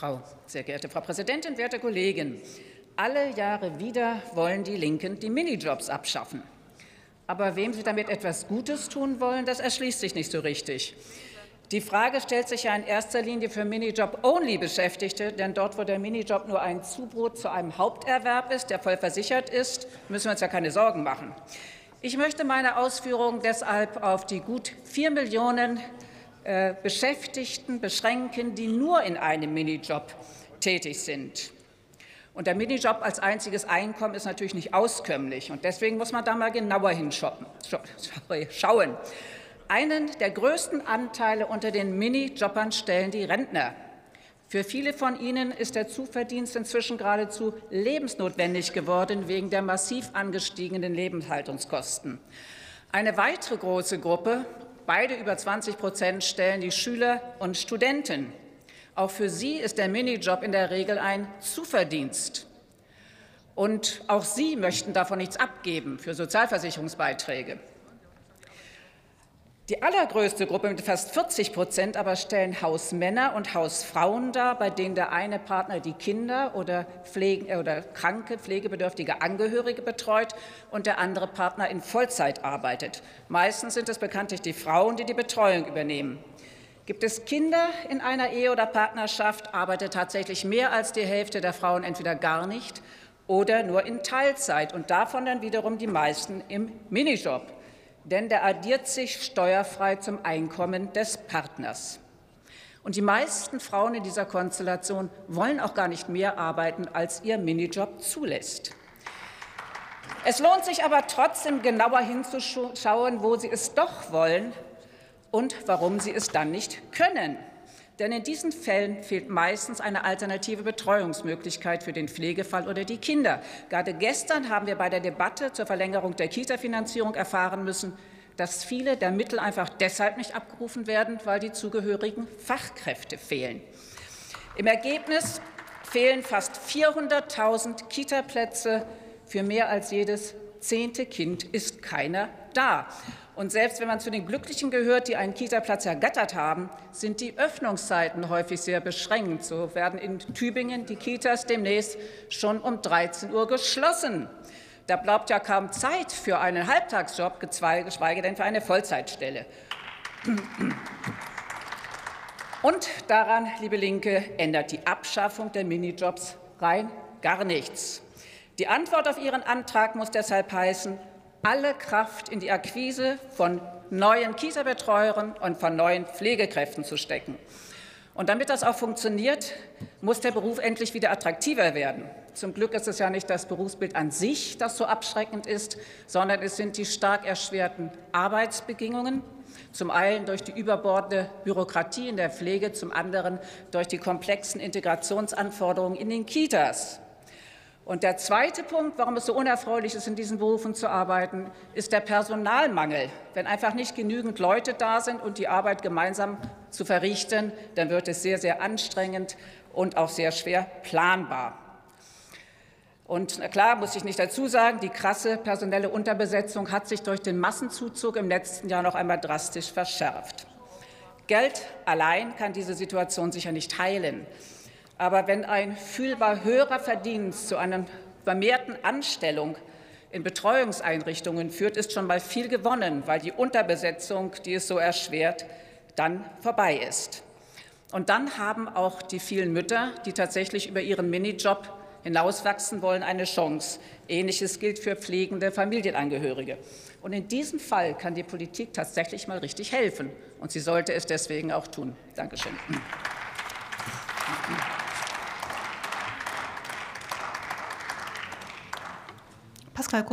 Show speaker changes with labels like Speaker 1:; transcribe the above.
Speaker 1: Frau, sehr geehrte Frau Präsidentin, werte Kollegen! Alle Jahre wieder wollen die Linken die Minijobs abschaffen. Aber wem sie damit etwas Gutes tun wollen, das erschließt sich nicht so richtig. Die Frage stellt sich ja in erster Linie für Minijob-Only-Beschäftigte, denn dort, wo der Minijob nur ein Zubrot zu einem Haupterwerb ist, der voll versichert ist, müssen wir uns ja keine Sorgen machen. Ich möchte meine Ausführungen deshalb auf die gut vier Millionen äh, Beschäftigten beschränken, die nur in einem Minijob tätig sind. Und der Minijob als einziges Einkommen ist natürlich nicht auskömmlich. Und deswegen muss man da mal genauer hinschauen. Einen der größten Anteile unter den Minijobbern stellen die Rentner. Für viele von ihnen ist der Zuverdienst inzwischen geradezu lebensnotwendig geworden wegen der massiv angestiegenen Lebenshaltungskosten. Eine weitere große Gruppe, beide über 20 Prozent, stellen die Schüler und Studenten. Auch für sie ist der Minijob in der Regel ein Zuverdienst. Und auch sie möchten davon nichts abgeben für Sozialversicherungsbeiträge. Die allergrößte Gruppe mit fast 40 Prozent aber stellen Hausmänner und Hausfrauen dar, bei denen der eine Partner die Kinder oder, Pflege, oder kranke, pflegebedürftige Angehörige betreut und der andere Partner in Vollzeit arbeitet. Meistens sind es bekanntlich die Frauen, die die Betreuung übernehmen. Gibt es Kinder in einer Ehe oder Partnerschaft, arbeitet tatsächlich mehr als die Hälfte der Frauen entweder gar nicht oder nur in Teilzeit und davon dann wiederum die meisten im Minijob. Denn der addiert sich steuerfrei zum Einkommen des Partners. Und die meisten Frauen in dieser Konstellation wollen auch gar nicht mehr arbeiten, als ihr Minijob zulässt. Es lohnt sich aber trotzdem genauer hinzuschauen, wo sie es doch wollen, und warum sie es dann nicht können. Denn in diesen Fällen fehlt meistens eine alternative Betreuungsmöglichkeit für den Pflegefall oder die Kinder. Gerade gestern haben wir bei der Debatte zur Verlängerung der Kita-Finanzierung erfahren müssen, dass viele der Mittel einfach deshalb nicht abgerufen werden, weil die zugehörigen Fachkräfte fehlen. Im Ergebnis fehlen fast 400.000 Kitaplätze. Für mehr als jedes zehnte Kind ist keiner da. Und selbst wenn man zu den Glücklichen gehört, die einen Kita-Platz ergattert haben, sind die Öffnungszeiten häufig sehr beschränkt. So werden in Tübingen die Kitas demnächst schon um 13 Uhr geschlossen. Da bleibt ja kaum Zeit für einen Halbtagsjob, geschweige denn für eine Vollzeitstelle. Und daran, liebe Linke, ändert die Abschaffung der Minijobs rein gar nichts. Die Antwort auf Ihren Antrag muss deshalb heißen, alle Kraft in die Akquise von neuen Kita-Betreuern und von neuen Pflegekräften zu stecken. Und damit das auch funktioniert, muss der Beruf endlich wieder attraktiver werden. Zum Glück ist es ja nicht das Berufsbild an sich, das so abschreckend ist, sondern es sind die stark erschwerten Arbeitsbedingungen, zum einen durch die überbordende Bürokratie in der Pflege, zum anderen durch die komplexen Integrationsanforderungen in den Kitas. Und der zweite Punkt, warum es so unerfreulich ist, in diesen Berufen zu arbeiten, ist der Personalmangel. Wenn einfach nicht genügend Leute da sind und die Arbeit gemeinsam zu verrichten, dann wird es sehr, sehr anstrengend und auch sehr schwer planbar. Und klar muss ich nicht dazu sagen, die krasse personelle Unterbesetzung hat sich durch den Massenzuzug im letzten Jahr noch einmal drastisch verschärft. Geld allein kann diese Situation sicher nicht heilen. Aber wenn ein fühlbar höherer Verdienst zu einer vermehrten Anstellung in Betreuungseinrichtungen führt, ist schon mal viel gewonnen, weil die Unterbesetzung, die es so erschwert, dann vorbei ist. Und dann haben auch die vielen Mütter, die tatsächlich über ihren Minijob hinauswachsen wollen, eine Chance. Ähnliches gilt für pflegende Familienangehörige. Und in diesem Fall kann die Politik tatsächlich mal richtig helfen. Und sie sollte es deswegen auch tun. Dankeschön.
Speaker 2: Pascal Qual,